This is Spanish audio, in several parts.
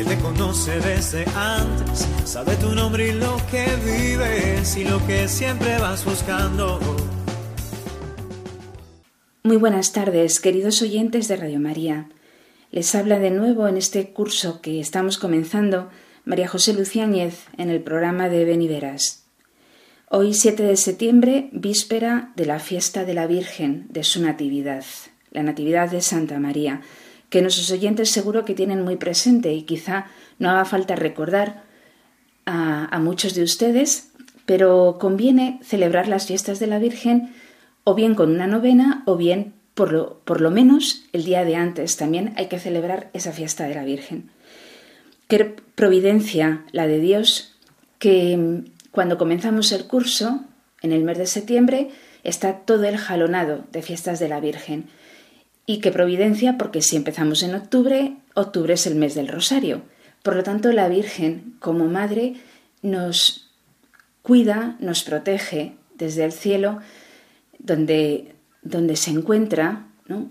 Él te conoce desde antes, sabe tu nombre y lo que vives y lo que siempre vas buscando. Muy buenas tardes, queridos oyentes de Radio María. Les habla de nuevo en este curso que estamos comenzando María José Luciáñez en el programa de Beniveras. Hoy 7 de septiembre, víspera de la fiesta de la Virgen de su Natividad, la Natividad de Santa María, que nuestros oyentes seguro que tienen muy presente y quizá no haga falta recordar a, a muchos de ustedes, pero conviene celebrar las fiestas de la Virgen o bien con una novena o bien por lo, por lo menos el día de antes también hay que celebrar esa fiesta de la Virgen. Qué providencia la de Dios que mm, cuando comenzamos el curso, en el mes de septiembre, está todo el jalonado de fiestas de la Virgen. Y qué providencia porque si empezamos en octubre, octubre es el mes del Rosario. Por lo tanto, la Virgen, como Madre, nos cuida, nos protege desde el cielo, donde donde se encuentra,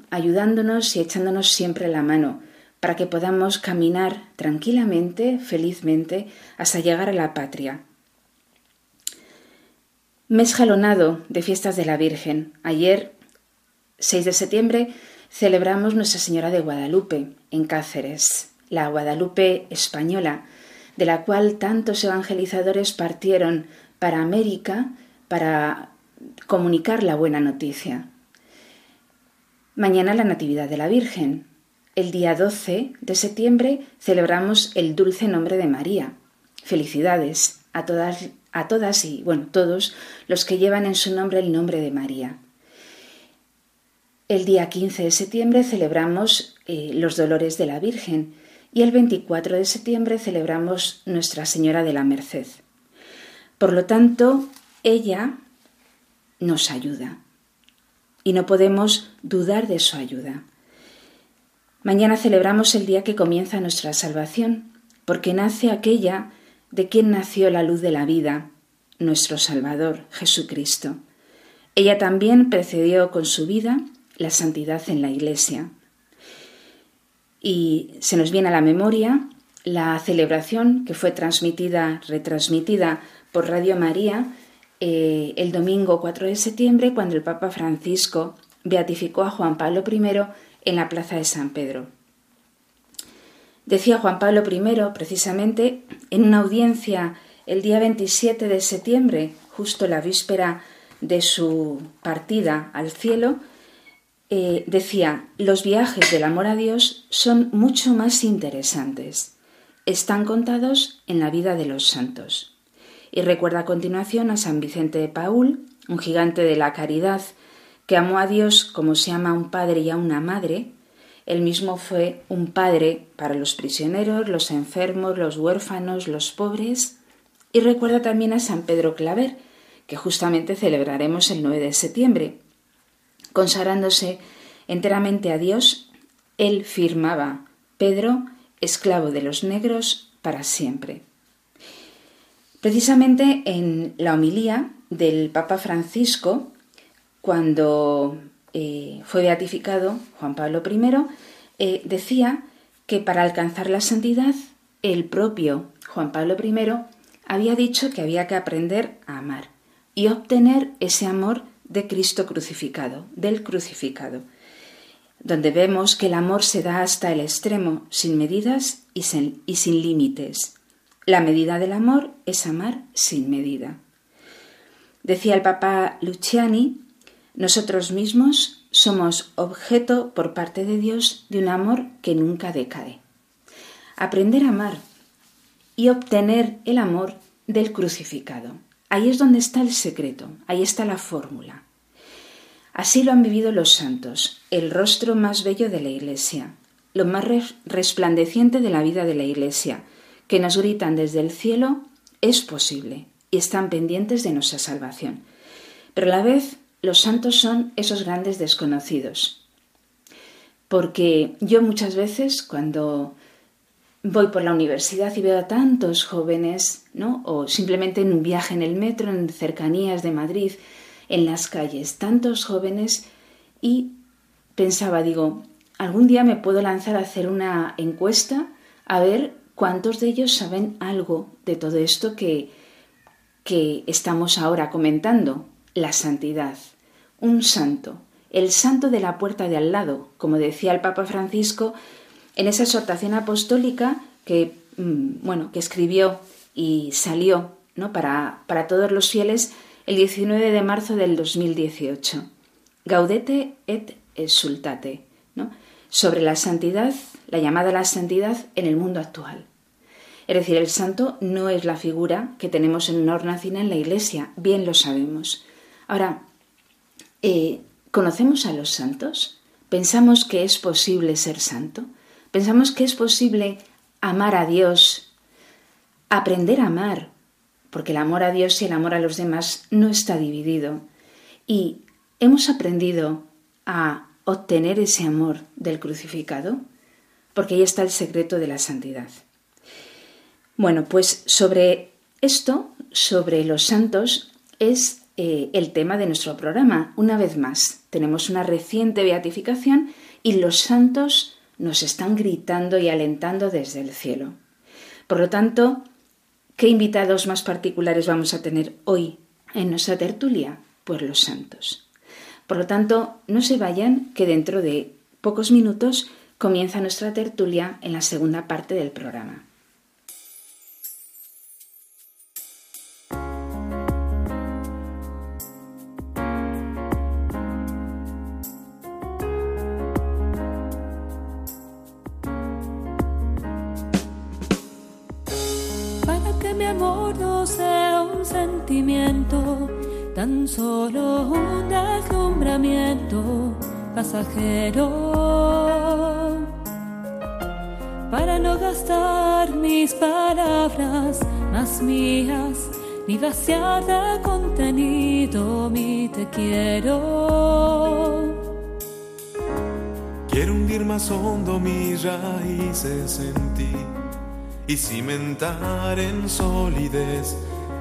ayudándonos y echándonos siempre la mano para que podamos caminar tranquilamente, felizmente, hasta llegar a la patria. Mes jalonado de fiestas de la Virgen. Ayer, 6 de septiembre, celebramos Nuestra Señora de Guadalupe, en Cáceres, la Guadalupe española, de la cual tantos evangelizadores partieron para América para comunicar la buena noticia. Mañana la Natividad de la Virgen. El día 12 de septiembre celebramos el dulce nombre de María. Felicidades a todas, a todas y, bueno, todos los que llevan en su nombre el nombre de María. El día 15 de septiembre celebramos eh, los dolores de la Virgen y el 24 de septiembre celebramos Nuestra Señora de la Merced. Por lo tanto, ella nos ayuda y no podemos dudar de su ayuda. Mañana celebramos el día que comienza nuestra salvación, porque nace aquella de quien nació la luz de la vida, nuestro Salvador, Jesucristo. Ella también precedió con su vida la santidad en la Iglesia. Y se nos viene a la memoria la celebración que fue transmitida, retransmitida por Radio María eh, el domingo 4 de septiembre cuando el Papa Francisco beatificó a Juan Pablo I en la plaza de San Pedro. Decía Juan Pablo I, precisamente, en una audiencia el día 27 de septiembre, justo la víspera de su partida al cielo, eh, decía, los viajes del amor a Dios son mucho más interesantes. Están contados en la vida de los santos y recuerda a continuación a San Vicente de Paul, un gigante de la caridad que amó a Dios como se ama a un padre y a una madre. Él mismo fue un padre para los prisioneros, los enfermos, los huérfanos, los pobres. Y recuerda también a San Pedro Claver, que justamente celebraremos el 9 de septiembre. Consagrándose enteramente a Dios, él firmaba, Pedro, esclavo de los negros, para siempre. Precisamente en la homilía del Papa Francisco, cuando eh, fue beatificado Juan Pablo I, eh, decía que para alcanzar la santidad, el propio Juan Pablo I había dicho que había que aprender a amar y obtener ese amor de Cristo crucificado, del crucificado, donde vemos que el amor se da hasta el extremo, sin medidas y sin, límites. La medida del amor es amar sin medida. Decía el Papa Luciani, nosotros mismos somos objeto por parte de Dios de un amor que nunca decae. Aprender a amar y obtener el amor del crucificado. Ahí es donde está el secreto, ahí está la fórmula. Así lo han vivido los santos, el rostro más bello de la Iglesia, lo más resplandeciente de la vida de la Iglesia, que nos gritan desde el cielo, es posible y están pendientes de nuestra salvación. Pero a la vez los santos son esos grandes desconocidos. Porque yo muchas veces cuando voy por la universidad y veo a tantos jóvenes, ¿no? O simplemente en un viaje en el metro, en cercanías de Madrid, en las calles, tantos jóvenes y pensaba, digo, algún día me puedo lanzar a hacer una encuesta a ver cuántos de ellos saben algo de todo esto que, que estamos ahora comentando, la santidad. Un santo, el santo de la puerta de al lado, como decía el Papa Francisco en esa exhortación apostólica que, mm, bueno, que escribió y salió ¿no? para, para todos los fieles el 19 de marzo del 2018. Gaudete et exultate, ¿no? sobre la santidad, la llamada a la santidad en el mundo actual. Es decir, el santo no es la figura que tenemos en una hornacina en la iglesia, bien lo sabemos. Ahora, eh, ¿conocemos a los santos? ¿Pensamos que es posible ser santo? ¿Pensamos que es posible amar a Dios, aprender a amar, porque el amor a Dios y el amor a los demás no está dividido. Y hemos aprendido a obtener ese amor del crucificado, porque ahí está el secreto de la santidad. Bueno, pues sobre esto, sobre los santos, es eh, el tema de nuestro programa. Una vez más, tenemos una reciente beatificación y los santos nos están gritando y alentando desde el cielo. Por lo tanto, ¿Qué invitados más particulares vamos a tener hoy en nuestra tertulia? Pues los santos. Por lo tanto, no se vayan, que dentro de pocos minutos comienza nuestra tertulia en la segunda parte del programa. Tan solo un deslumbramiento pasajero. Para no gastar mis palabras más mías, ni vaciar de contenido mi te quiero. Quiero hundir más hondo mis raíces en ti y cimentar en solidez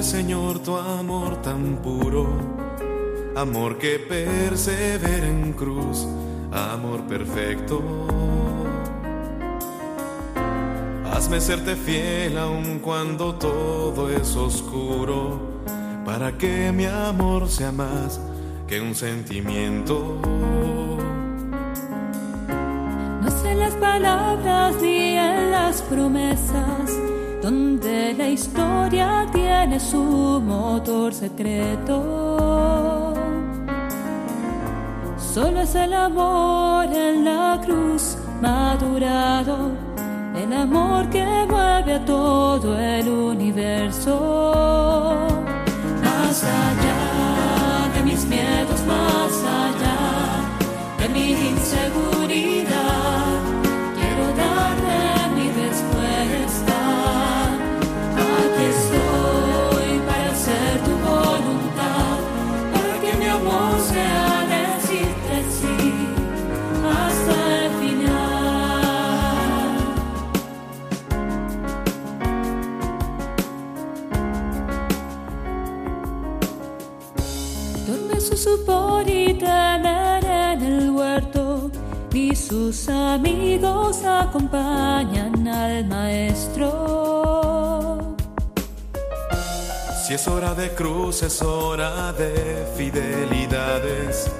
Señor, tu amor tan puro, amor que persevera en cruz, amor perfecto. Hazme serte fiel aun cuando todo es oscuro, para que mi amor sea más que un sentimiento. No sé las palabras ni en las promesas, donde la historia tiene su motor secreto. Solo es el amor en la cruz madurado el amor que mueve a todo el universo. Más allá de mis miedos, más allá de mi inseguridad, sus amigos acompañan al maestro. Si es hora de cruz, es hora de fidelidades,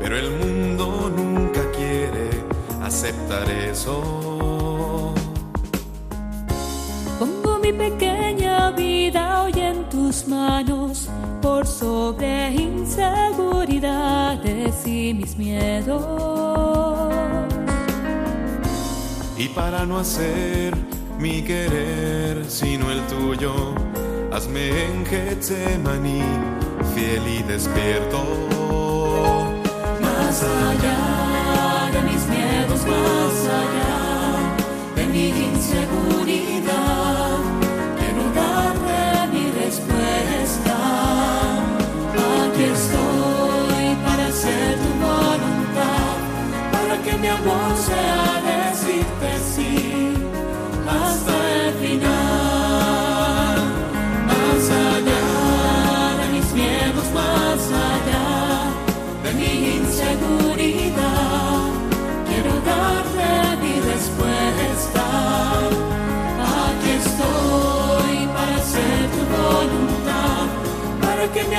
pero el mundo nunca quiere aceptar eso. Pongo mi pequeña vida hoy en tus manos por sobre inseguridades y mis miedos. Y para no hacer mi querer sino el tuyo, hazme en Getsemaní fiel y despierto. Más allá de mis miedos, más allá de mi inseguridad, quiero darle mi respuesta. Aquí estoy para hacer tu voluntad, para que mi amor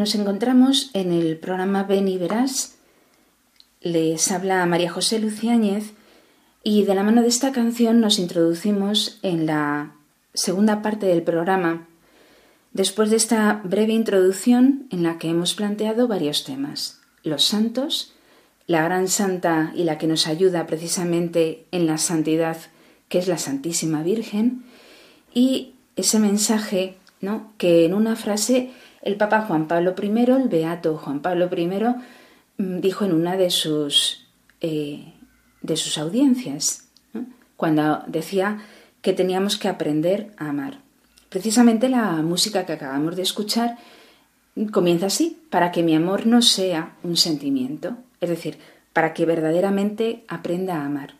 Nos encontramos en el programa Ven y Verás. Les habla María José Luciáñez y de la mano de esta canción nos introducimos en la segunda parte del programa, después de esta breve introducción en la que hemos planteado varios temas. Los santos, la gran santa y la que nos ayuda precisamente en la santidad, que es la Santísima Virgen, y ese mensaje ¿no? que en una frase el Papa Juan Pablo I, el Beato Juan Pablo I, dijo en una de sus, eh, de sus audiencias, cuando decía que teníamos que aprender a amar. Precisamente la música que acabamos de escuchar comienza así, para que mi amor no sea un sentimiento, es decir, para que verdaderamente aprenda a amar.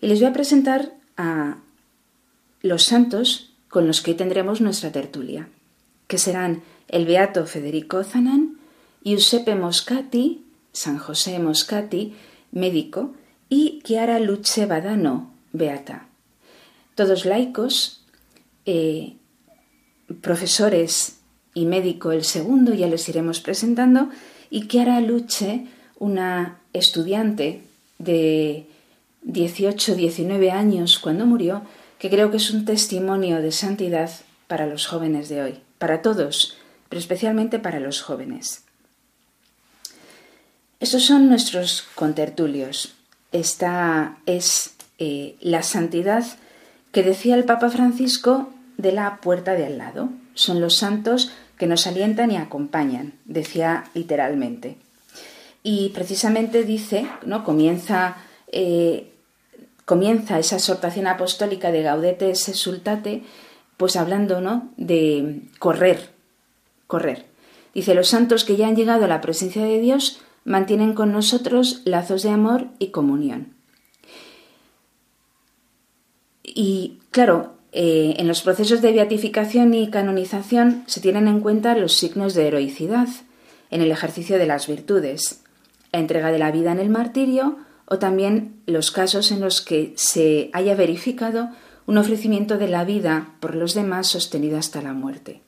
Y les voy a presentar a los santos con los que tendremos nuestra tertulia, que serán el Beato Federico Zanan, Giuseppe Moscati, San José Moscati, médico, y Chiara Luce Badano, beata. Todos laicos, eh, profesores y médico el segundo, ya les iremos presentando, y Chiara Luce, una estudiante de 18-19 años cuando murió, que creo que es un testimonio de santidad para los jóvenes de hoy, para todos, pero especialmente para los jóvenes. Estos son nuestros contertulios. Esta es eh, la santidad que decía el Papa Francisco de la puerta de al lado. Son los santos que nos alientan y acompañan, decía literalmente. Y precisamente dice, ¿no? Comienza, eh, comienza esa exhortación apostólica de Gaudete se sultate, pues hablando ¿no? de correr, correr. Dice, los santos que ya han llegado a la presencia de Dios mantienen con nosotros lazos de amor y comunión. Y claro, eh, en los procesos de beatificación y canonización se tienen en cuenta los signos de heroicidad en el ejercicio de las virtudes, la entrega de la vida en el martirio o también los casos en los que se haya verificado un ofrecimiento de la vida por los demás sostenido hasta la muerte.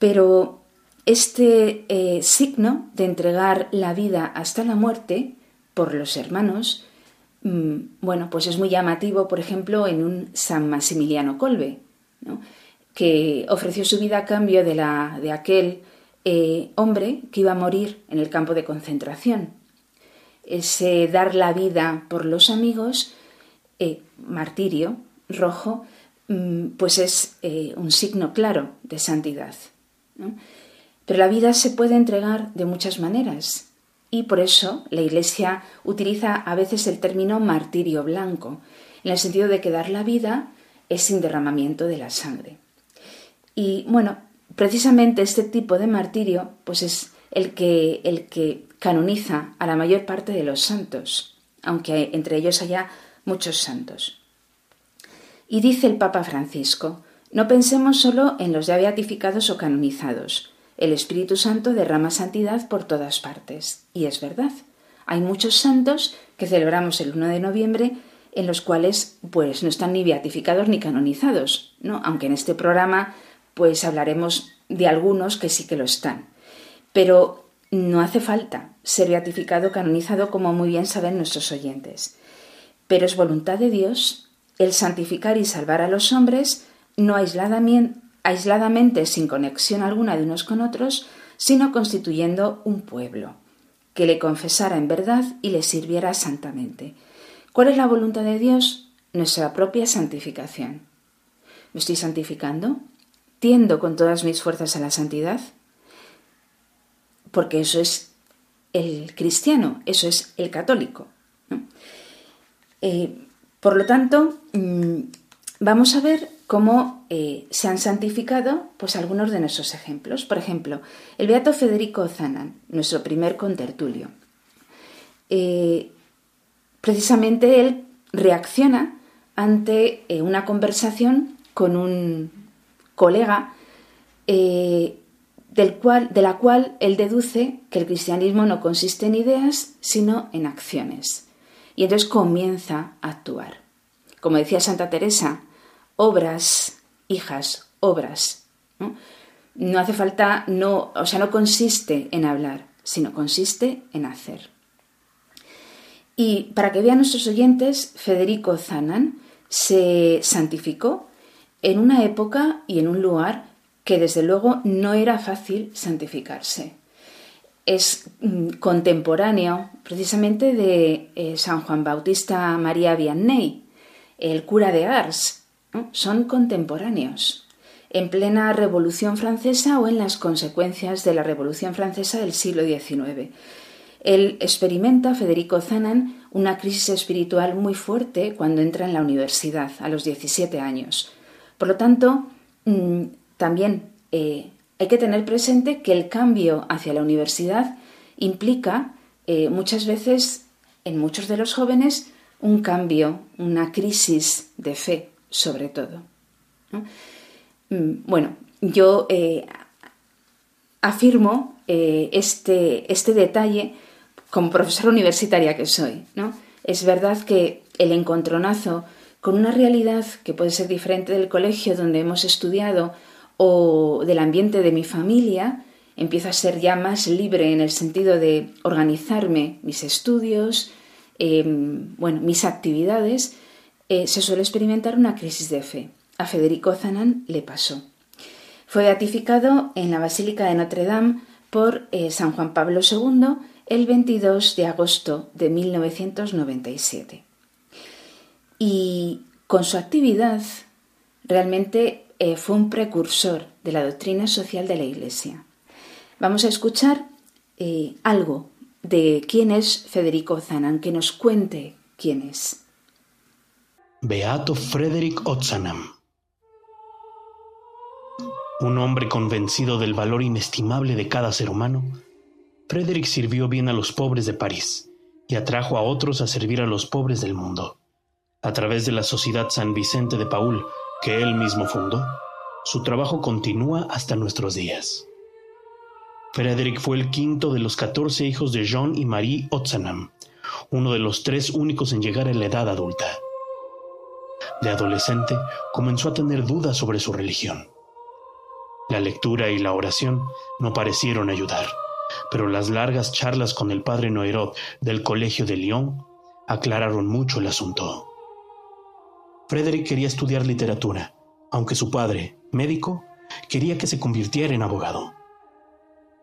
Pero este eh, signo de entregar la vida hasta la muerte por los hermanos, mmm, bueno, pues es muy llamativo, por ejemplo, en un San Maximiliano Colbe, que ofreció su vida a cambio de, la, de aquel eh, hombre que iba a morir en el campo de concentración. Ese dar la vida por los amigos, eh, martirio rojo, mmm, pues es eh, un signo claro de santidad. Pero la vida se puede entregar de muchas maneras y por eso la Iglesia utiliza a veces el término martirio blanco, en el sentido de que dar la vida es sin derramamiento de la sangre. Y bueno, precisamente este tipo de martirio pues es el que, el que canoniza a la mayor parte de los santos, aunque entre ellos haya muchos santos. Y dice el Papa Francisco, no pensemos solo en los ya beatificados o canonizados. El Espíritu Santo derrama santidad por todas partes. Y es verdad. Hay muchos santos que celebramos el 1 de noviembre en los cuales pues no están ni beatificados ni canonizados, ¿no? Aunque en este programa pues hablaremos de algunos que sí que lo están. Pero no hace falta ser beatificado o canonizado como muy bien saben nuestros oyentes. Pero es voluntad de Dios el santificar y salvar a los hombres no aisladamente, sin conexión alguna de unos con otros, sino constituyendo un pueblo, que le confesara en verdad y le sirviera santamente. ¿Cuál es la voluntad de Dios? Nuestra propia santificación. ¿Me estoy santificando? ¿Tiendo con todas mis fuerzas a la santidad? Porque eso es el cristiano, eso es el católico. Eh, por lo tanto, mm, vamos a ver cómo eh, se han santificado pues, algunos de nuestros ejemplos. Por ejemplo, el beato Federico Zanan, nuestro primer contertulio. Eh, precisamente él reacciona ante una conversación con un colega del cual, de la cual él deduce que el cristianismo no consiste en ideas, sino en acciones. Y entonces comienza a actuar. Como decía Santa Teresa, obras, hijas, obras. ¿no? hace falta, no, o sea, no consiste en hablar, sino consiste en hacer. Y para que vean nuestros oyentes, Federico Zanan se santificó en una época y en un lugar que desde luego no era fácil santificarse es mm, contemporáneo precisamente de eh, San Juan Bautista María Vianney, el cura de Ars. Son contemporáneos, en plena Revolución Francesa o en las consecuencias de la Revolución Francesa del siglo XIX. Él experimenta, Federico Zanan, una crisis espiritual muy fuerte cuando entra en la universidad, a los 17 años. Por lo tanto, mm, también eh, hay que tener presente que el cambio hacia la universidad implica eh, muchas veces en muchos de los jóvenes un cambio, una crisis de fe, sobre todo. Mm, bueno, yo eh, afirmo eh, este, este, detalle como profesora universitaria que soy. ¿no? Es verdad que el encontronazo con una realidad que puede ser diferente del colegio donde hemos estudiado o del ambiente de mi familia, empiezo a ser ya más libre en el sentido de organizarme mis estudios, em, bueno, mis actividades, eh, se suele experimentar una crisis de fe. A Federico Zanan le pasó. Fue beatificado en la Basílica de Notre Dame por eh, San Juan Pablo II el 22 de agosto de 1997. Y con su actividad realmente eh, fue un precursor de la doctrina social de la Iglesia. Vamos a escuchar eh, algo de quién es Federico Ozanam, que nos cuente quién es. Beato Frederick Ozanam. Un hombre convencido del valor inestimable de cada ser humano, Frederick sirvió bien a los pobres de París y atrajo a otros a servir a los pobres del mundo. A través de la Sociedad San Vicente de Paul, que él mismo fundó, su trabajo continúa hasta nuestros días. Frederick fue el quinto de los catorce hijos de John y Marie Otzenham, uno de los tres únicos en llegar a la edad adulta. De adolescente comenzó a tener dudas sobre su religión. La lectura y la oración no parecieron ayudar, pero las largas charlas con el padre Noirot del Colegio de Lyon aclararon mucho el asunto. Frederick quería estudiar literatura, aunque su padre, médico, quería que se convirtiera en abogado.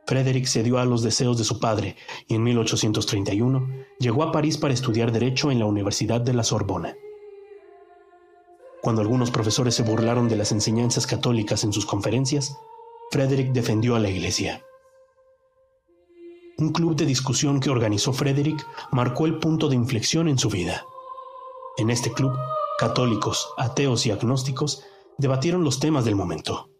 Frederick cedió a los deseos de su padre y en 1831 llegó a París para estudiar Derecho en la Universidad de la Sorbona. Cuando algunos profesores se burlaron de las enseñanzas católicas en sus conferencias, Frederick defendió a la Iglesia. un club de discusión que organizó Frederick marcó el punto de inflexión en su vida. En este club, católicos, ateos y agnósticos debatieron los temas del momento.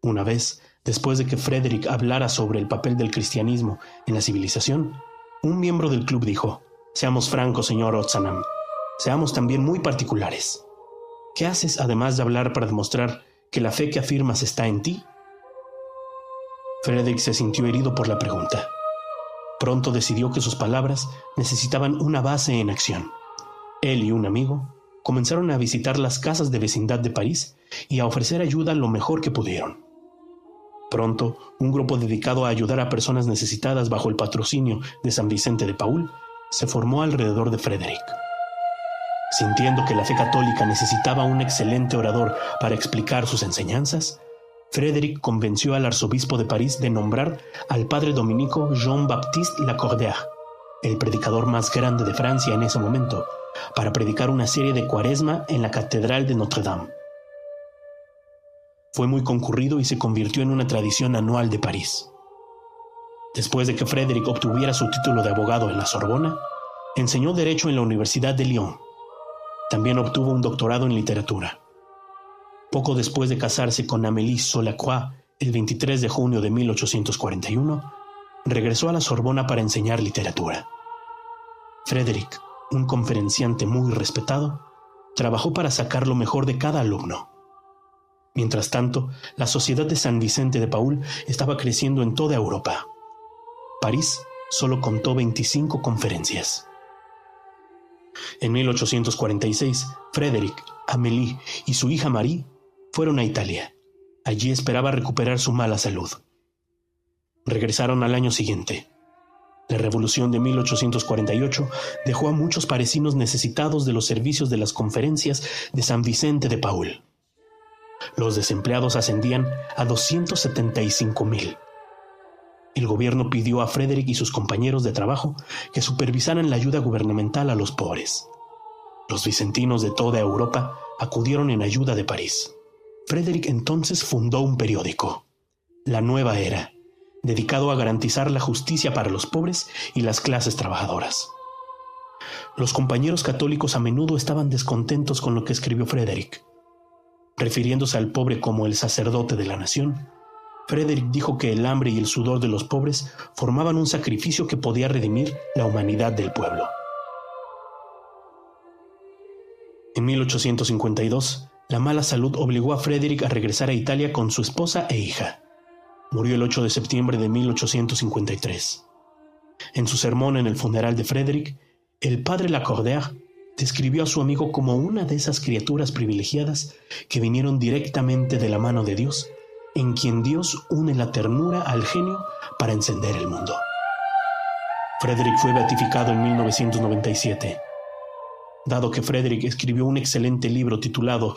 Una vez, después de que Frederick hablara sobre el papel del cristianismo en la civilización, un miembro del club dijo, Seamos francos, señor Otsanam, seamos también muy particulares. ¿Qué haces además de hablar para demostrar que la fe que afirmas está en ti? Frederick se sintió herido por la pregunta. Pronto decidió que sus palabras necesitaban una base en acción. Él y un amigo comenzaron a visitar las casas de vecindad de París y a ofrecer ayuda lo mejor que pudieron. Pronto, un grupo dedicado a ayudar a personas necesitadas bajo el patrocinio de San Vicente de Paul se formó alrededor de Frederick. Sintiendo que la fe católica necesitaba un excelente orador para explicar sus enseñanzas, Frédéric convenció al arzobispo de París de nombrar al padre dominico Jean-Baptiste Lacordaire, el predicador más grande de Francia en ese momento, para predicar una serie de cuaresma en la Catedral de Notre-Dame. Fue muy concurrido y se convirtió en una tradición anual de París. Después de que Frédéric obtuviera su título de abogado en la Sorbona, enseñó Derecho en la Universidad de Lyon. También obtuvo un doctorado en literatura. Poco después de casarse con Amélie Solacroix el 23 de junio de 1841, regresó a la Sorbona para enseñar literatura. Frédéric, un conferenciante muy respetado, trabajó para sacar lo mejor de cada alumno. Mientras tanto, la Sociedad de San Vicente de Paul estaba creciendo en toda Europa. París solo contó 25 conferencias. En 1846, Frédéric, Amélie y su hija Marie fueron a Italia. Allí esperaba recuperar su mala salud. Regresaron al año siguiente. La revolución de 1848 dejó a muchos parisinos necesitados de los servicios de las conferencias de San Vicente de Paul. Los desempleados ascendían a 275 mil. El gobierno pidió a Frederick y sus compañeros de trabajo que supervisaran la ayuda gubernamental a los pobres. Los vicentinos de toda Europa acudieron en ayuda de París. Frederick entonces fundó un periódico, La Nueva Era, dedicado a garantizar la justicia para los pobres y las clases trabajadoras. Los compañeros católicos a menudo estaban descontentos con lo que escribió Frederick. Refiriéndose al pobre como el sacerdote de la nación, Frederick dijo que el hambre y el sudor de los pobres formaban un sacrificio que podía redimir la humanidad del pueblo. En 1852, la mala salud obligó a Frederick a regresar a Italia con su esposa e hija. Murió el 8 de septiembre de 1853. En su sermón en el funeral de Frederick, el padre Lacordaire describió a su amigo como una de esas criaturas privilegiadas que vinieron directamente de la mano de Dios en quien Dios une la ternura al genio para encender el mundo. Frederick fue beatificado en 1997. Dado que Frederick escribió un excelente libro titulado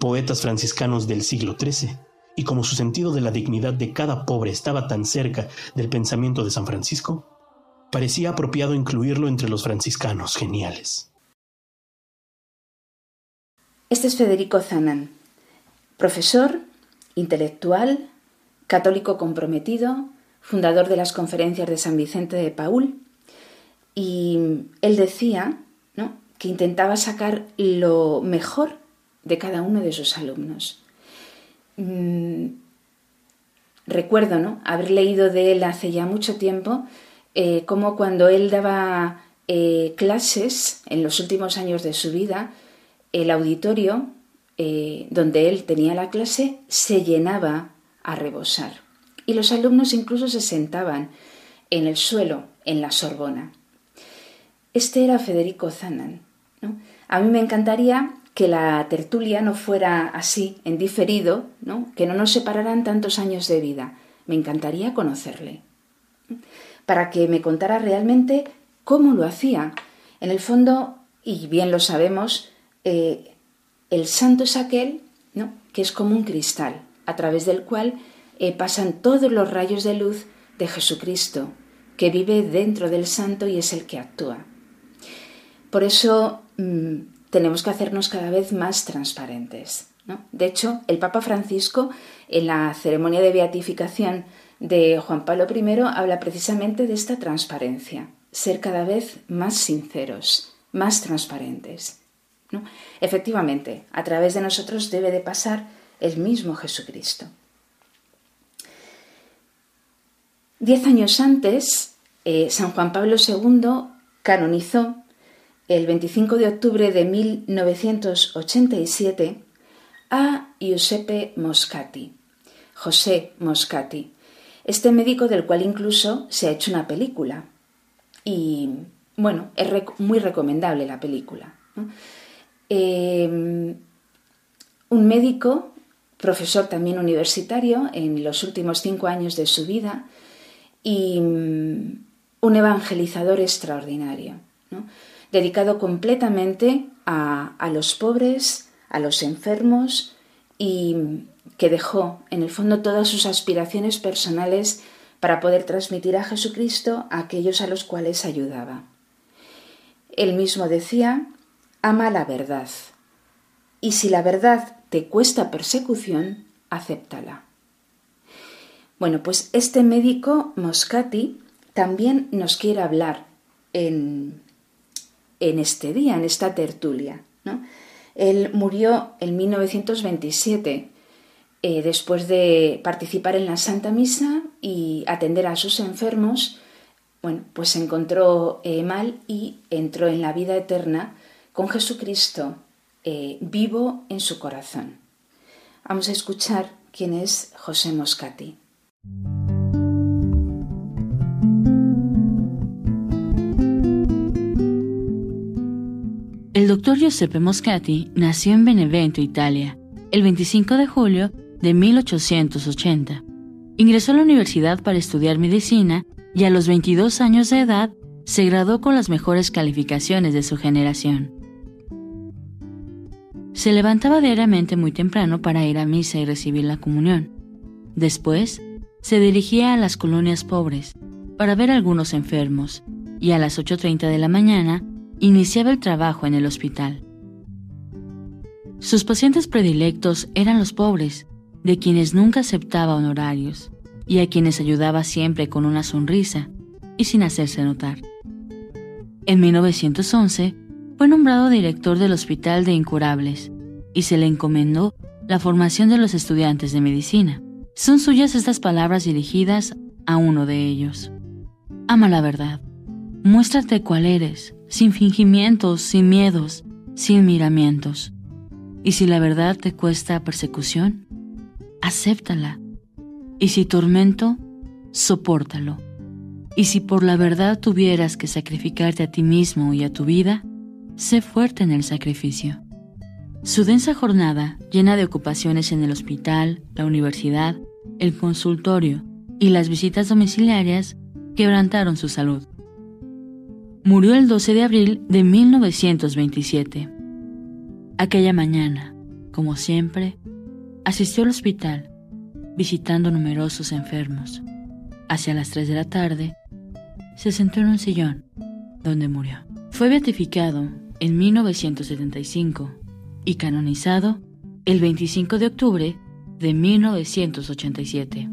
Poetas franciscanos del siglo XIII, y como su sentido de la dignidad de cada pobre estaba tan cerca del pensamiento de San Francisco, parecía apropiado incluirlo entre los franciscanos geniales. Este es Federico Zanan, profesor intelectual, católico comprometido, fundador de las conferencias de San Vicente de Paul, y él decía que intentaba sacar lo mejor de cada uno de sus alumnos. Mm, recuerdo ¿no? haber leído de él hace ya mucho tiempo eh, como cuando él daba eh, clases en los últimos años de su vida, el auditorio eh, donde él tenía la clase se llenaba a rebosar y los alumnos incluso se sentaban en el suelo en la Sorbona. Este era Federico Zanan. A mí me encantaría que la tertulia no fuera así, en diferido, que no nos separaran tantos años de vida. Me encantaría conocerle, para que me contara realmente cómo lo hacía. En el fondo, y bien lo sabemos, eh, el santo es aquel ¿no? que es como un cristal, a través del cual eh, pasan todos los rayos de luz de Jesucristo, que vive dentro del santo y es el que actúa. Por eso mm, tenemos que hacernos cada vez más transparentes. De hecho, el Papa Francisco, en la ceremonia de beatificación de Juan Pablo I habla precisamente de esta transparencia, ser cada vez más sinceros, más transparentes. Efectivamente, a través de nosotros debe de pasar el mismo Jesucristo. Diez años antes, eh, San Juan Pablo II canonizó el 25 de octubre de 1987 a Giuseppe Moscati, José Moscati, este médico del cual incluso se ha hecho una película. Y bueno, es muy recomendable la película. Eh, un médico, profesor también universitario en los últimos cinco años de su vida y mm, un evangelizador extraordinario, dedicado completamente a, los pobres, a los enfermos y que dejó en el fondo todas sus aspiraciones personales para poder transmitir a Jesucristo a aquellos a los cuales ayudaba. Él mismo decía, ama la verdad, y si la verdad te cuesta persecución, acéptala. Bueno, pues este médico Moscati también nos quiere hablar en, en este día, en esta tertulia. Él murió en 1927 eh, después de participar en la Santa Misa y atender a sus enfermos, bueno, pues se encontró eh, mal y entró en la vida eterna con Jesucristo eh, vivo en su corazón. Vamos a escuchar quién es José Moscati. El doctor Giuseppe Moscati nació en Benevento, Italia, el 25 de julio de 1880. Ingresó a la universidad para estudiar medicina y a los 22 años de edad se graduó con las mejores calificaciones de su generación. Se levantaba diariamente muy temprano para ir a misa y recibir la comunión. Después, se dirigía a las colonias pobres para ver a algunos enfermos y a las 8.30 de la mañana iniciaba el trabajo en el hospital. Sus pacientes predilectos eran los pobres, de quienes nunca aceptaba honorarios y a quienes ayudaba siempre con una sonrisa y sin hacerse notar. En 1911 fue nombrado director del Hospital de Incurables y se le encomendó la formación de los estudiantes de medicina. Son suyas estas palabras dirigidas a uno de ellos. Ama la verdad. Muéstrate cuál eres, sin fingimientos, sin miedos, sin miramientos. Y si la verdad te cuesta persecución, acéptala. Y si tormento, sopórtalo. Y si por la verdad tuvieras que sacrificarte a ti mismo y a tu vida, sé fuerte en el sacrificio. Su densa jornada, llena de ocupaciones en el hospital, la universidad, el consultorio y las visitas domiciliarias, quebrantaron su salud. Murió el 12 de abril de 1927. Aquella mañana, como siempre, Asistió al hospital, visitando numerosos enfermos. Hacia las 3 de la tarde, se sentó en un sillón, donde murió. Fue beatificado en 1975 y canonizado el 25 de octubre de 1987.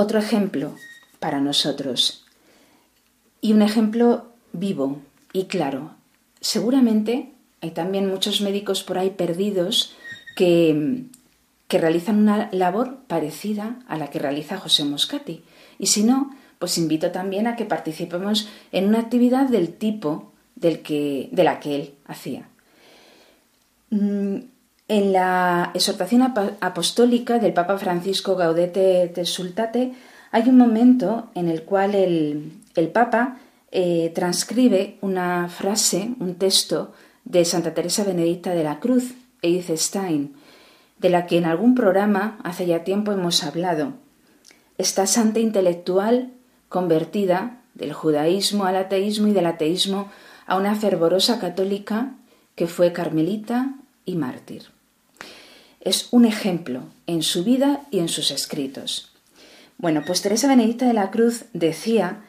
Otro ejemplo para nosotros y un ejemplo vivo y claro seguramente hay también muchos médicos por ahí perdidos que, que realizan una labor parecida a la que realiza José Moscati. Y si no, pues invito también a que participemos en una actividad del tipo del que, de la que él hacía. En la exhortación apostólica del Papa Francisco Gaudete te Sultate hay un momento en el cual el, el Papa eh, transcribe una frase, un texto de Santa Teresa Benedicta de la Cruz, Edith Stein, de la que en algún programa hace ya tiempo hemos hablado. Esta santa intelectual convertida del judaísmo al ateísmo y del ateísmo a una fervorosa católica que fue carmelita y mártir. Es un ejemplo en su vida y en sus escritos. Bueno, pues Teresa Benedicta de la Cruz decía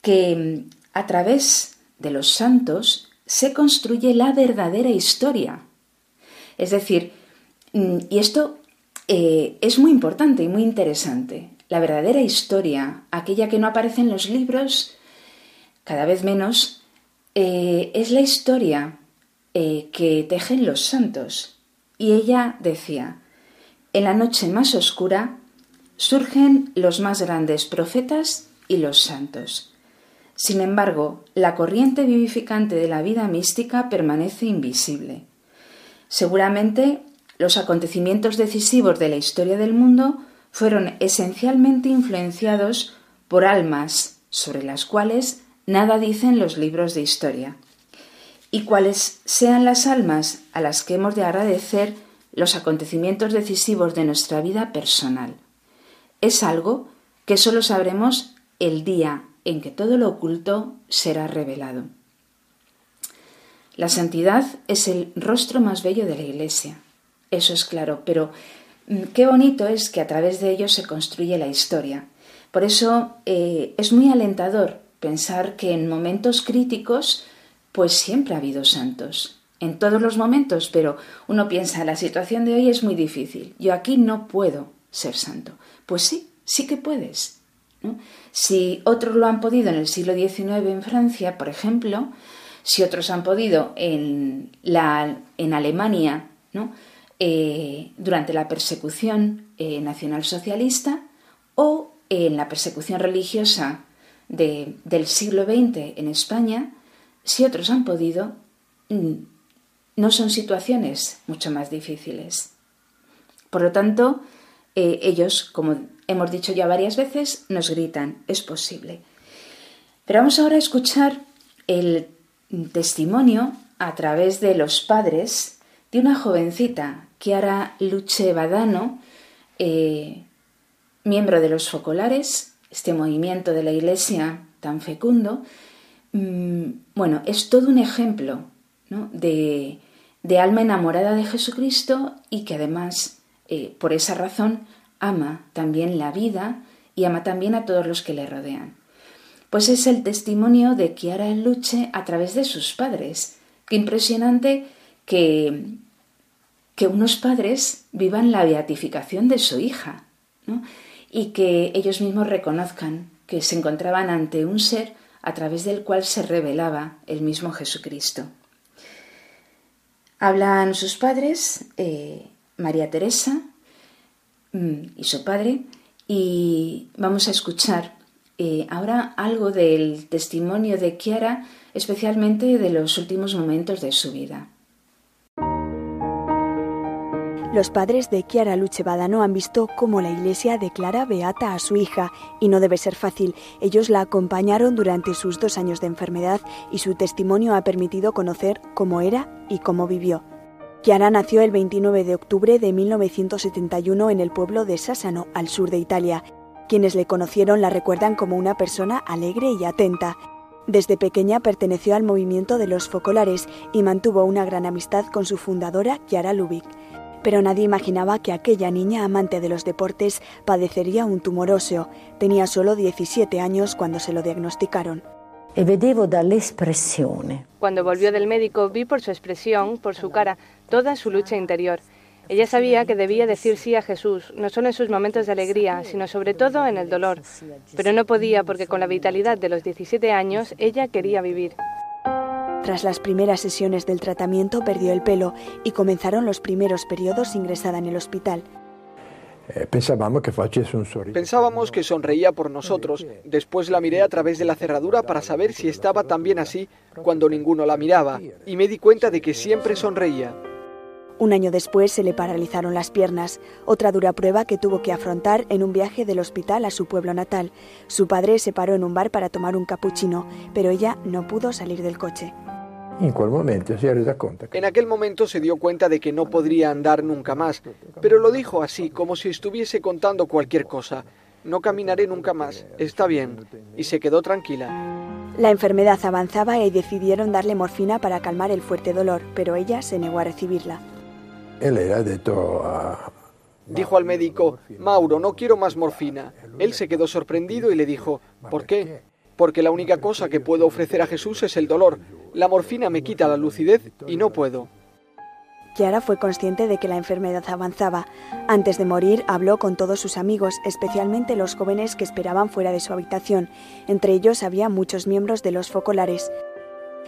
que a través de los santos se construye la verdadera historia. Es decir, Mm, y esto eh, es muy importante y muy interesante. La verdadera historia, aquella que no aparece en los libros, cada vez menos, eh, es la historia eh, que tejen los santos. Y ella decía, en la noche más oscura surgen los más grandes profetas y los santos. Sin embargo, la corriente vivificante de la vida mística permanece invisible. Seguramente los acontecimientos decisivos de la historia del mundo fueron esencialmente influenciados por almas sobre las cuales nada dicen los libros de historia, y cuáles sean las almas a las que hemos de agradecer los acontecimientos decisivos de nuestra vida personal. Es algo que solo sabremos el día en que todo lo oculto será revelado. La santidad es el rostro más bello de la Iglesia, eso es claro, pero mm, qué bonito es que a través de ello se construye la historia. Por eso eh, es muy alentador pensar que en momentos críticos, pues siempre ha habido santos, en todos los momentos, pero uno piensa, la situación de hoy es muy difícil, yo aquí no puedo ser santo. Pues sí, sí que puedes. Si otros lo han podido en el siglo XIX en Francia, por ejemplo, si otros han podido en, Alemania. Eh, durante la persecución eh, nacionalsocialista o en la persecución religiosa del siglo XX en España, si otros han podido, mm, no son situaciones mucho más difíciles. Por lo tanto, eh, ellos, como hemos dicho ya varias veces, nos gritan, es posible. Pero vamos ahora a escuchar el testimonio a través de los padres de una jovencita Chiara Luce Badano, eh, miembro de los Focolares, este movimiento de la Iglesia tan fecundo, bueno, es todo un ejemplo de, alma enamorada de Jesucristo y que además, eh, por esa razón, ama también la vida y ama también a todos los que le rodean. Pues es el testimonio de Chiara Luce a través de sus padres. Qué impresionante que unos padres vivan la beatificación de su hija y que ellos mismos reconozcan que se encontraban ante un ser a través del cual se revelaba el mismo Jesucristo. Hablan sus padres, eh, María Teresa mm, y su padre, y vamos a escuchar eh, ahora algo del testimonio de Chiara, especialmente de los últimos momentos de su vida. Los padres de Chiara Luce Badano han visto cómo la iglesia declara beata a su hija y no debe ser fácil. Ellos la acompañaron durante sus dos años de enfermedad y su testimonio ha permitido conocer cómo era y cómo vivió. Chiara nació el 29 de octubre de 1971 en el pueblo de Sassano, al sur de Italia. Quienes le conocieron la recuerdan como una persona alegre y atenta. Desde pequeña perteneció al movimiento de los focolares y mantuvo una gran amistad con su fundadora, Chiara Lubick pero nadie imaginaba que aquella niña amante de los deportes padecería un tumor óseo. Tenía solo 17 años cuando se lo diagnosticaron. E vedevo dall'espressione. Cuando volvió del médico vi por su expresión, por su cara, toda su lucha interior. Ella sabía que debía decir sí a Jesús, no solo en sus momentos de alegría, sino sobre todo en el dolor. Pero no podía porque con la vitalidad de los 17 años ella quería vivir. Tras las primeras sesiones del tratamiento perdió el pelo y comenzaron los primeros periodos ingresada en el hospital. Eh, pensábamos que sonreía por nosotros. Después la miré a través de la cerradura para saber si estaba también así cuando ninguno la miraba y me di cuenta de que siempre sonreía. Un año después se le paralizaron las piernas, otra dura prueba que tuvo que afrontar en un viaje del hospital a su pueblo natal. Su padre se paró en un bar para tomar un capuchino, pero ella no pudo salir del coche. En aquel momento se dio cuenta de que no podría andar nunca más, pero lo dijo así, como si estuviese contando cualquier cosa. No caminaré nunca más, está bien, y se quedó tranquila. La enfermedad avanzaba y decidieron darle morfina para calmar el fuerte dolor, pero ella se negó a recibirla. Él era Dijo al médico, Mauro, no quiero más morfina. Él se quedó sorprendido y le dijo, ¿por qué? Porque la única cosa que puedo ofrecer a Jesús es el dolor. La morfina me quita la lucidez y no puedo. Chiara fue consciente de que la enfermedad avanzaba. Antes de morir, habló con todos sus amigos, especialmente los jóvenes que esperaban fuera de su habitación. Entre ellos había muchos miembros de los focolares.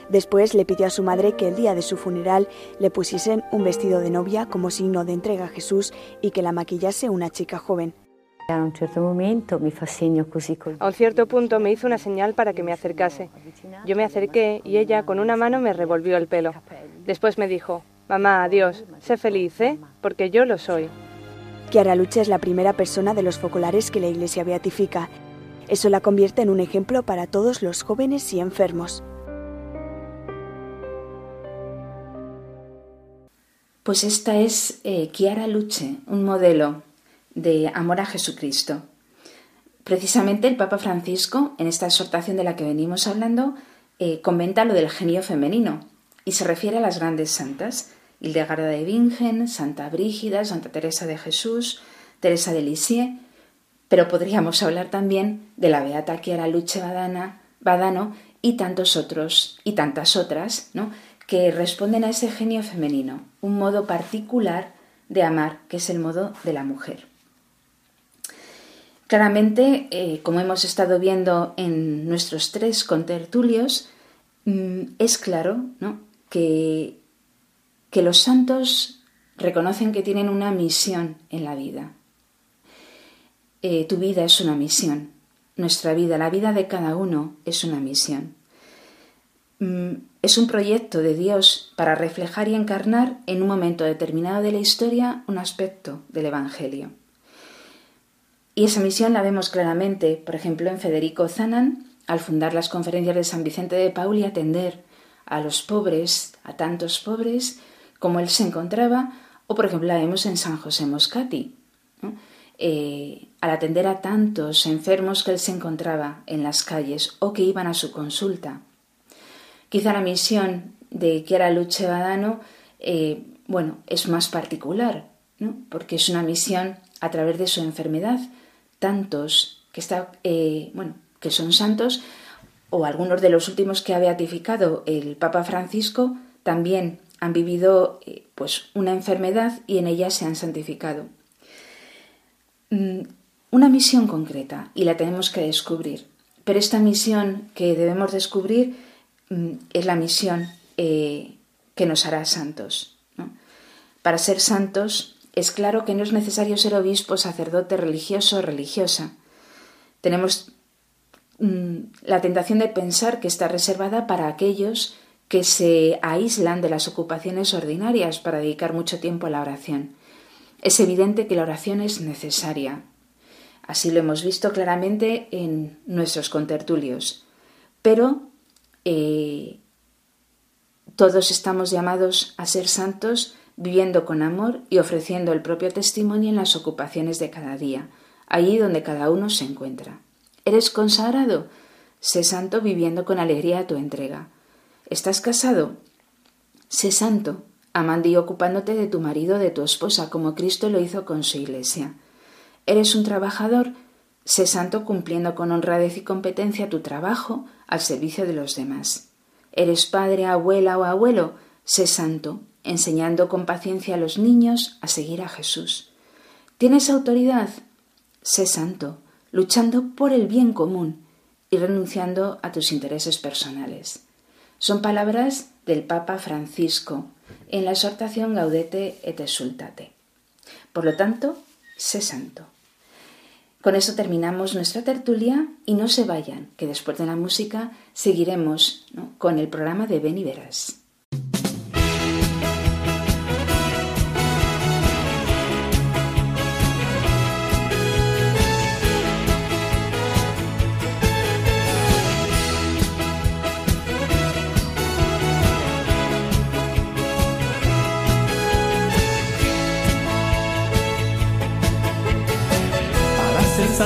Después le pidió a su madre que el día de su funeral le pusiesen un vestido de novia como signo de entrega a Jesús y que la maquillase una chica joven. A un cierto punto me hizo una señal para que me acercase. Yo me acerqué y ella con una mano me revolvió el pelo. Después me dijo, mamá, adiós, sé feliz, ¿eh? Porque yo lo soy. Chiara Lucha es la primera persona de los focolares que la Iglesia beatifica. Eso la convierte en un ejemplo para todos los jóvenes y enfermos. Pues esta es eh, Chiara Luce, un modelo de amor a Jesucristo. Precisamente el Papa Francisco, en esta exhortación de la que venimos hablando, eh, comenta lo del genio femenino y se refiere a las grandes santas, Hildegarda de Bingen, Santa Brígida, Santa Teresa de Jesús, Teresa de Lisieux, pero podríamos hablar también de la Beata Chiara Luce Badano y tantos otros y tantas otras, ¿no? Que responden a ese genio femenino, un modo particular de amar, que es el modo de la mujer. Claramente, eh, como hemos estado viendo en nuestros tres contertulios, mm, es claro que, que los santos reconocen que tienen una misión en la vida. Eh, tu vida es una misión, nuestra vida, la vida de cada uno es una misión. Mm, es un proyecto de Dios para reflejar y encarnar en un momento determinado de la historia un aspecto del Evangelio. Y esa misión la vemos claramente, por ejemplo, en Federico Zanan, al fundar las conferencias de San Vicente de Paul y atender a los pobres, a tantos pobres como él se encontraba, o por ejemplo la vemos en San José Moscati, eh, al atender a tantos enfermos que él se encontraba en las calles o que iban a su consulta. Quizá la misión de Chiara Luce Badano, eh, bueno, es más particular, porque es una misión a través de su enfermedad. Tantos que, está, eh, bueno, que son santos, o algunos de los últimos que ha beatificado el Papa Francisco, también han vivido eh, pues, una enfermedad y en ella se han santificado. Mm, una misión concreta y la tenemos que descubrir. Pero esta misión que debemos descubrir es la misión eh, que nos hará santos. Para ser santos es claro que no es necesario ser obispo, sacerdote, religioso o religiosa. Tenemos mm, la tentación de pensar que está reservada para aquellos que se aíslan de las ocupaciones ordinarias para dedicar mucho tiempo a la oración. Es evidente que la oración es necesaria. Así lo hemos visto claramente en nuestros contertulios. Pero eh, todos estamos llamados a ser santos viviendo con amor y ofreciendo el propio testimonio en las ocupaciones de cada día, allí donde cada uno se encuentra. ¿Eres consagrado? Sé santo viviendo con alegría tu entrega. ¿Estás casado? Sé santo, amando y ocupándote de tu marido, de tu esposa, como Cristo lo hizo con su iglesia. ¿Eres un trabajador? Sé santo cumpliendo con honradez y competencia tu trabajo al servicio de los demás. Eres padre, abuela o abuelo, sé santo, enseñando con paciencia a los niños a seguir a Jesús. ¿Tienes autoridad? Sé santo, luchando por el bien común y renunciando a tus intereses personales. Son palabras del Papa Francisco en la exhortación Gaudete et Exultate. Por lo tanto, sé santo. Con eso terminamos nuestra tertulia y no se vayan, que después de la música seguiremos con el programa de Ben y Veras.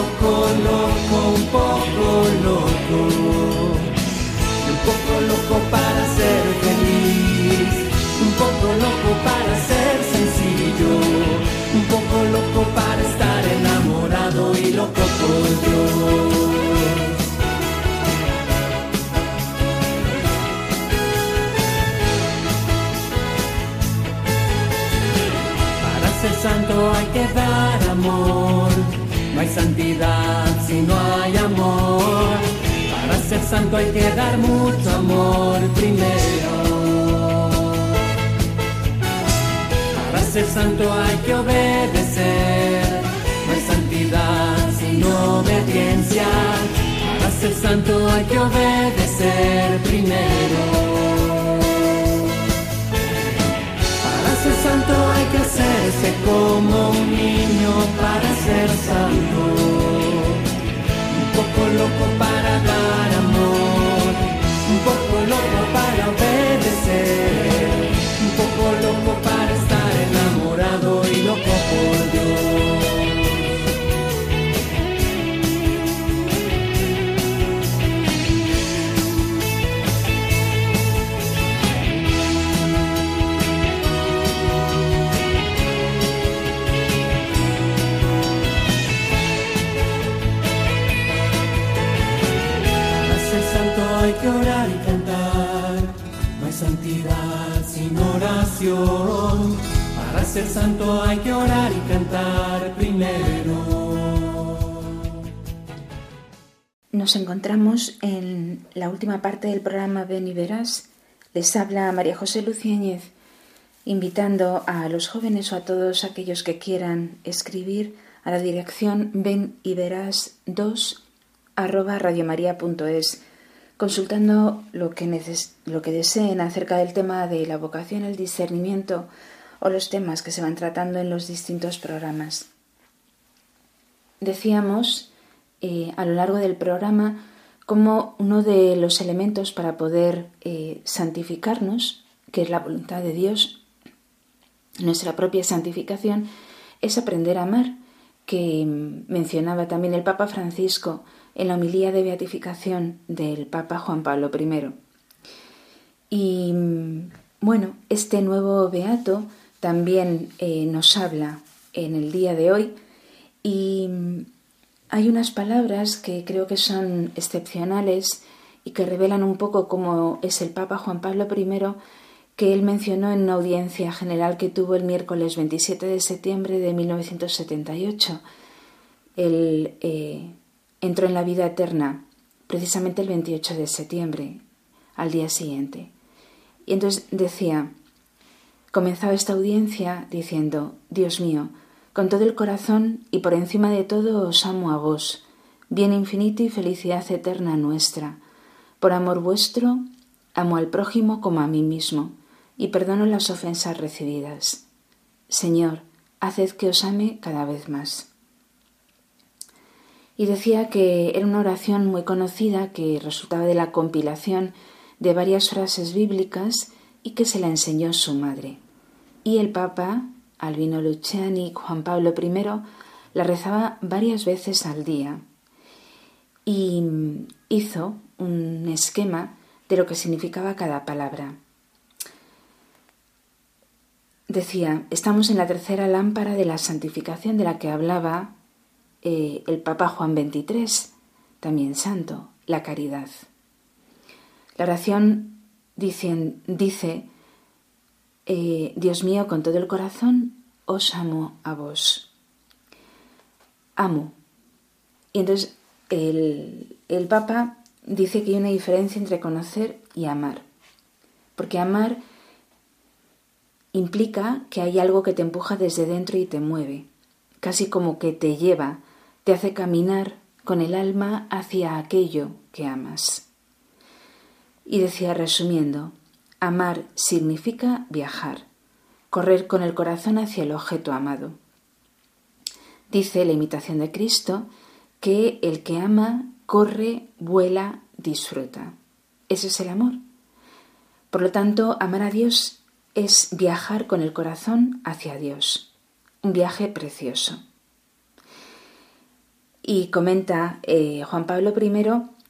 Poco loco, un poco loco. un poco loco para ser feliz, un poco loco para ser sencillo, un poco loco para estar enamorado y loco por Dios. santo hay que dar amor. Santidad si no hay amor. Para ser santo hay que dar mucho amor primero. Para ser santo hay que obedecer. No hay santidad sino obediencia. Para ser santo hay que obedecer primero. Ser santo hay que hacerse como un niño para ser santo. Un poco loco para dar amor, un poco loco para obedecer, un poco loco para hay que orar y cantar, no hay santidad sin oración. Para ser santo hay que orar y cantar primero. Nos encontramos en la última parte del programa Ven y Verás. Les habla María José Luciáñez, invitando a los jóvenes o a todos aquellos que quieran escribir a la dirección ven y verás 2 arroba radiomaria.es consultando lo que, deseen acerca del tema de la vocación, el discernimiento o los temas que se van tratando en los distintos programas. Decíamos eh, a lo largo del programa como uno de los elementos para poder eh, santificarnos, que es la voluntad de Dios, nuestra propia santificación, es aprender a amar, que mencionaba también el Papa Francisco en la homilía de beatificación del Papa Juan Pablo I. Y bueno, este nuevo beato también eh, nos habla en el día de hoy y hay unas palabras que creo que son excepcionales y que revelan un poco cómo es el Papa Juan Pablo I que él mencionó en una audiencia general que tuvo el miércoles 27 de septiembre de 1978. El, eh, entró en la vida eterna precisamente el 28 de septiembre, al día siguiente. Y entonces decía, comenzaba esta audiencia diciendo, Dios mío, con todo el corazón y por encima de todo os amo a vos, bien infinito y felicidad eterna nuestra. Por amor vuestro, amo al prójimo como a mí mismo, y perdono las ofensas recibidas. Señor, haced que os ame cada vez más y decía que era una oración muy conocida que resultaba de la compilación de varias frases bíblicas y que se la enseñó su madre. Y el Papa, Albino Luciani, Juan Pablo I, la rezaba varias veces al día y hizo un esquema de lo que significaba cada palabra. Decía, estamos en la tercera lámpara de la santificación de la que hablaba eh, el Papa Juan XXIII, también santo, la caridad. La oración dice, eh, Dios mío, con todo el corazón os amo a vos. Amo. Y entonces el, el Papa dice que hay una diferencia entre conocer y amar. Porque amar implica que hay algo que te empuja desde dentro y te mueve, casi como que te lleva te hace caminar con el alma hacia aquello que amas. Y decía resumiendo, amar significa viajar, correr con el corazón hacia el objeto amado. Dice la imitación de Cristo que el que ama corre, vuela, disfruta. Ese es el amor. Por lo tanto, amar a Dios es viajar con el corazón hacia Dios, un viaje precioso. Y comenta eh, Juan Pablo I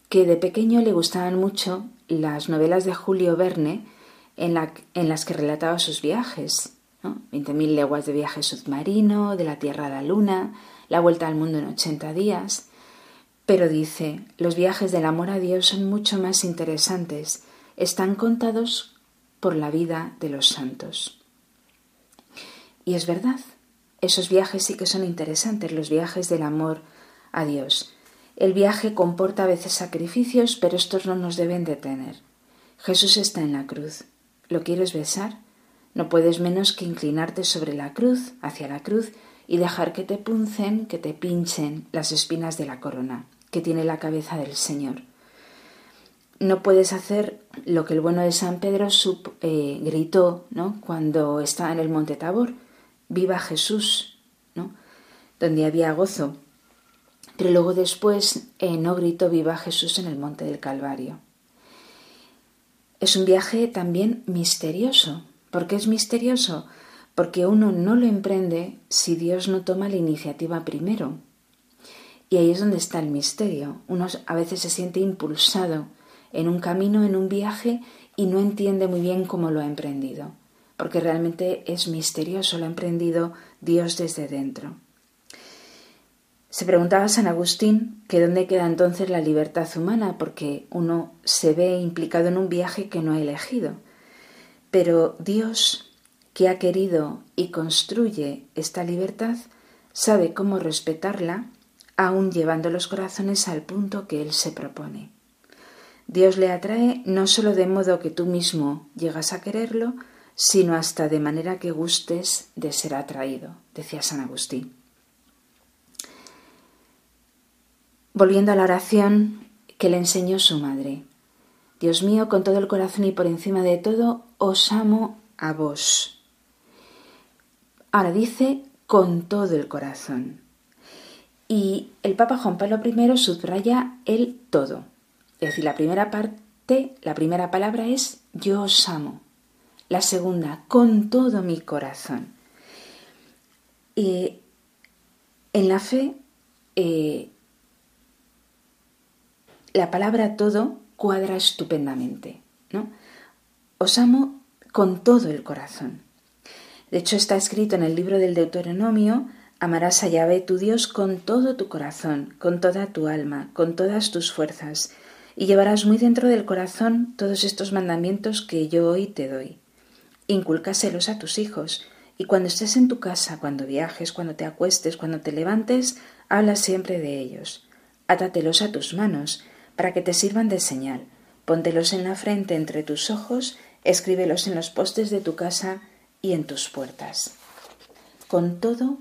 que de pequeño le gustaban mucho las novelas de Julio Verne en, las que relataba sus viajes. ¿no? 20.000 leguas de viaje submarino, de la Tierra a la Luna, la vuelta al mundo en 80 días. Pero dice, los viajes del amor a Dios son mucho más interesantes, están contados por la vida de los santos. Y es verdad, esos viajes sí que son interesantes, los viajes del amor a Dios. El viaje comporta a veces sacrificios, pero estos no nos deben detener. Jesús está en la cruz. ¿Lo quieres besar? No puedes menos que inclinarte sobre la cruz, hacia la cruz, y dejar que te puncen, que te pinchen las espinas de la corona que tiene la cabeza del Señor. No puedes hacer lo que el bueno de San Pedro eh, gritó ¿no? cuando estaba en el monte Tabor, viva Jesús, ¿no? donde había gozo. Pero luego después eh, no gritó viva Jesús en el monte del Calvario. Es un viaje también misterioso. ¿Por qué es misterioso? Porque uno no lo emprende si Dios no toma la iniciativa primero. Y ahí es donde está el misterio. Uno a veces se siente impulsado en un camino, en un viaje, y no entiende muy bien cómo lo ha emprendido, porque realmente es misterioso, lo ha emprendido Dios desde dentro. Se preguntaba San Agustín que dónde queda entonces la libertad humana, porque uno se ve implicado en un viaje que no ha elegido. Pero Dios, que ha querido y construye esta libertad, sabe cómo respetarla, aun llevando los corazones al punto que Él se propone. Dios le atrae no solo de modo que tú mismo llegas a quererlo, sino hasta de manera que gustes de ser atraído, decía San Agustín. Volviendo a la oración que le enseñó su madre. Dios mío, con todo el corazón y por encima de todo, os amo a vos. Ahora dice con todo el corazón. Y el Papa Juan Pablo I subraya el todo. Es decir, la primera parte, la primera palabra es yo os amo. La segunda, con todo mi corazón. Y en la fe, eh, la palabra todo cuadra estupendamente, ¿no? Os amo con todo el corazón. De hecho, está escrito en el libro del Deuteronomio, amarás a Yahvé tu Dios con todo tu corazón, con toda tu alma, con todas tus fuerzas, y llevarás muy dentro del corazón todos estos mandamientos que yo hoy te doy. Inculcáselos a tus hijos, y cuando estés en tu casa, cuando viajes, cuando te acuestes, cuando te levantes, habla siempre de ellos. Átatelos a tus manos, para que te sirvan de señal. Póntelos en la frente entre tus ojos, escríbelos en los postes de tu casa y en tus puertas. Con todo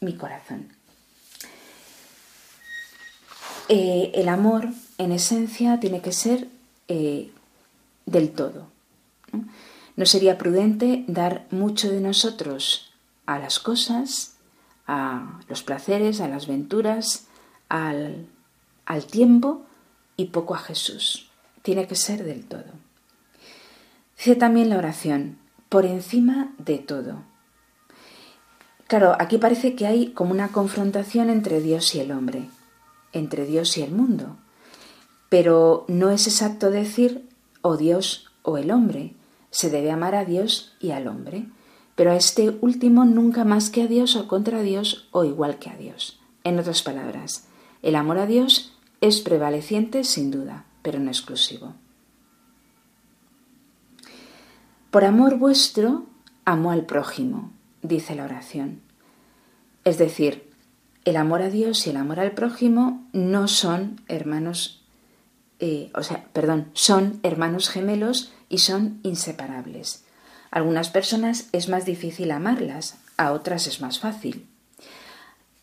mi corazón. Eh, el amor, en esencia, tiene que ser eh, del todo. ¿no? sería prudente dar mucho de nosotros a las cosas, a los placeres, a las venturas, al, al tiempo, y poco a Jesús. Tiene que ser del todo. Dice también la oración, por encima de todo. Claro, aquí parece que hay como una confrontación entre Dios y el hombre, entre Dios y el mundo. Pero no es exacto decir o Dios o el hombre. Se debe amar a Dios y al hombre, pero a este último nunca más que a Dios o contra Dios o igual que a Dios. En otras palabras, el amor a Dios es prevaleciente sin duda, pero no exclusivo. Por amor vuestro, amo al prójimo, dice la oración. Es decir, el amor a Dios y el amor al prójimo no son hermanos, eh, o sea, perdón, son hermanos gemelos y son inseparables. algunas personas es más difícil amarlas, a otras es más fácil.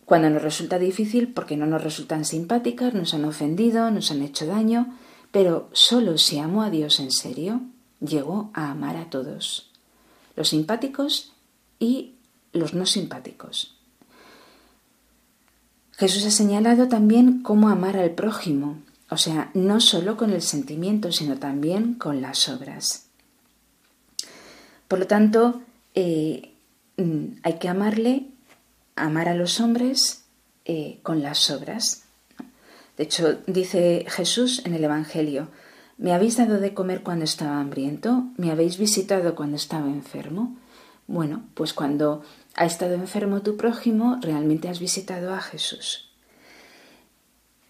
Cuando nos resulta difícil porque no nos resultan simpáticas, nos han ofendido, nos han hecho daño, pero solo si amo a Dios en serio, llego a amar a todos, los simpáticos y los no simpáticos. Jesús ha señalado también cómo amar al prójimo, o sea, no solo con el sentimiento, sino también con las obras. Por lo tanto, eh, mm, hay que amarle, amar a los hombres eh, con las obras. De hecho, dice Jesús en el Evangelio, ¿me habéis dado de comer cuando estaba hambriento? ¿Me habéis visitado cuando estaba enfermo? Bueno, pues cuando ha estado enfermo tu prójimo, realmente has visitado a Jesús.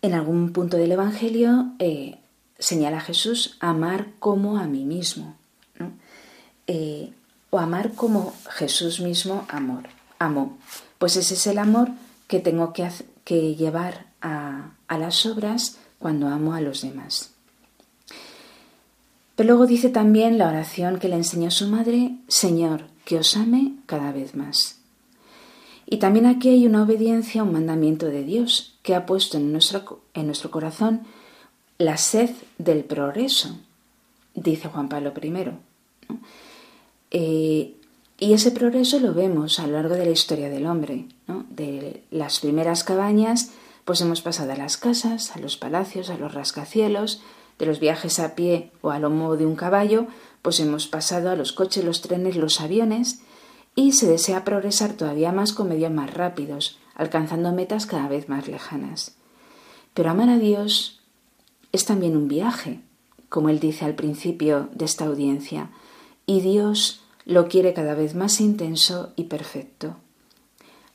En algún punto del Evangelio eh, señala Jesús amar como a mí mismo, eh, o amar como Jesús mismo amor, amó. Pues ese es el amor que tengo que, llevar a, las obras cuando amo a los demás. Pero luego dice también la oración que le enseñó su madre, Señor, que os ame cada vez más. Y también aquí hay una obediencia a un mandamiento de Dios que ha puesto en nuestro, en nuestro corazón la sed del progreso, dice Juan Pablo I. Eh, y ese progreso lo vemos a lo largo de la historia del hombre. De las primeras cabañas, pues hemos pasado a las casas, a los palacios, a los rascacielos, de los viajes a pie o a lomo de un caballo, pues hemos pasado a los coches, los trenes, los aviones, y se desea progresar todavía más con medios más rápidos, alcanzando metas cada vez más lejanas. Pero amar a Dios es también un viaje, como él dice al principio de esta audiencia, y Dios lo quiere cada vez más intenso y perfecto.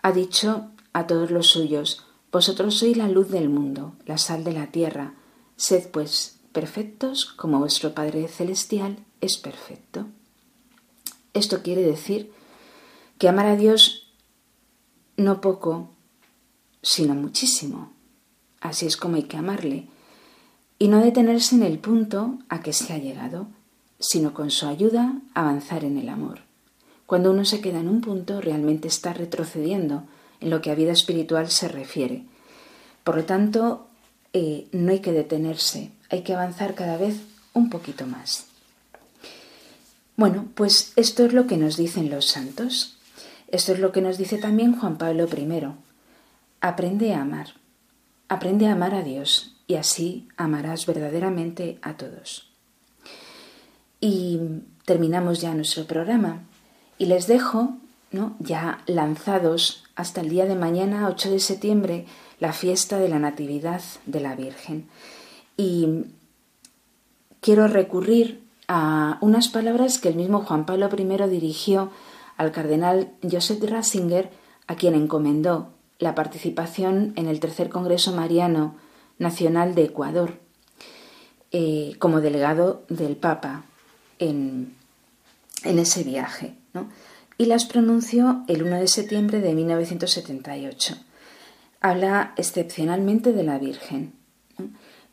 Ha dicho a todos los suyos, Vosotros sois la luz del mundo, la sal de la tierra, sed pues perfectos como vuestro Padre Celestial es perfecto. Esto quiere decir que amar a Dios no poco, sino muchísimo. Así es como hay que amarle, y no detenerse en el punto a que se ha llegado, sino con su ayuda avanzar en el amor. Cuando uno se queda en un punto, realmente está retrocediendo en lo que a vida espiritual se refiere. Por lo tanto, eh, no hay que detenerse, hay que avanzar cada vez un poquito más. Bueno, pues esto es lo que nos dicen los santos. Esto es lo que nos dice también Juan Pablo I. Aprende a amar. Aprende a amar a Dios y así amarás verdaderamente a todos. Y terminamos ya nuestro programa y les dejo ¿no? ya lanzados hasta el día de mañana, 8 de septiembre, la fiesta de la Natividad de la Virgen. Y quiero recurrir a unas palabras que el mismo Juan Pablo I dirigió al cardenal Joseph Ratzinger, a quien encomendó la participación en el Tercer Congreso Mariano Nacional de Ecuador, eh, como delegado del Papa en, ese viaje. Y las pronunció el 1 de septiembre de 1978. Habla excepcionalmente de la Virgen,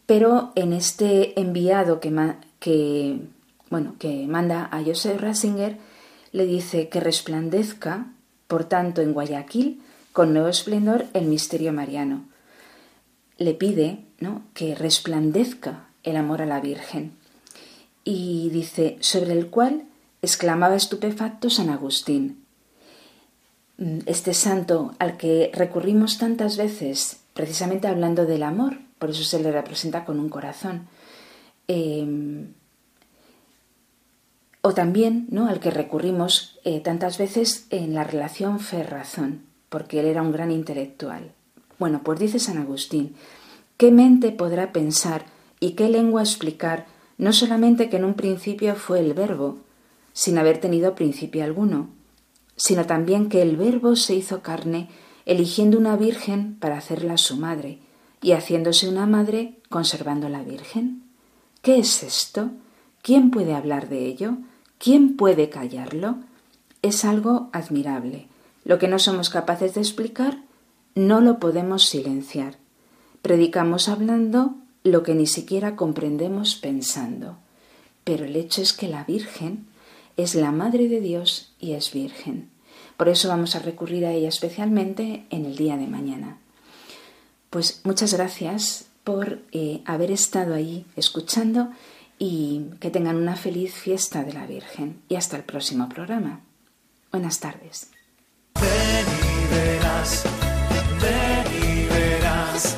pero en este enviado que, que, bueno, que manda a Joseph Ratzinger, le dice que resplandezca, por tanto, en Guayaquil con nuevo esplendor el misterio mariano. Le pide ¿no? que resplandezca el amor a la Virgen. Y dice, sobre el cual exclamaba estupefacto San Agustín. Mm, este santo al que recurrimos tantas veces, precisamente hablando del amor, por eso se le representa con un corazón. Eh, o también ¿no? al que recurrimos eh, tantas veces en la relación fe-razón, porque él era un gran intelectual. Bueno, pues dice San Agustín, ¿qué mente podrá pensar y qué lengua explicar no solamente que en un principio fue el verbo, sin haber tenido principio alguno, sino también que el verbo se hizo carne, eligiendo una virgen para hacerla su madre, y haciéndose una madre conservando la virgen? ¿Qué es esto? ¿Quién puede hablar de ello? ¿Quién puede callarlo? Es algo admirable. Lo que no somos capaces de explicar, no lo podemos silenciar. Predicamos hablando lo que ni siquiera comprendemos pensando. Pero el hecho es que la Virgen es la Madre de Dios y es Virgen. Por eso vamos a recurrir a ella especialmente en el día de mañana. Pues muchas gracias por eh, haber estado ahí escuchando y que tengan una feliz fiesta de la Virgen. Y hasta el próximo programa. Buenas tardes. Verás, verás,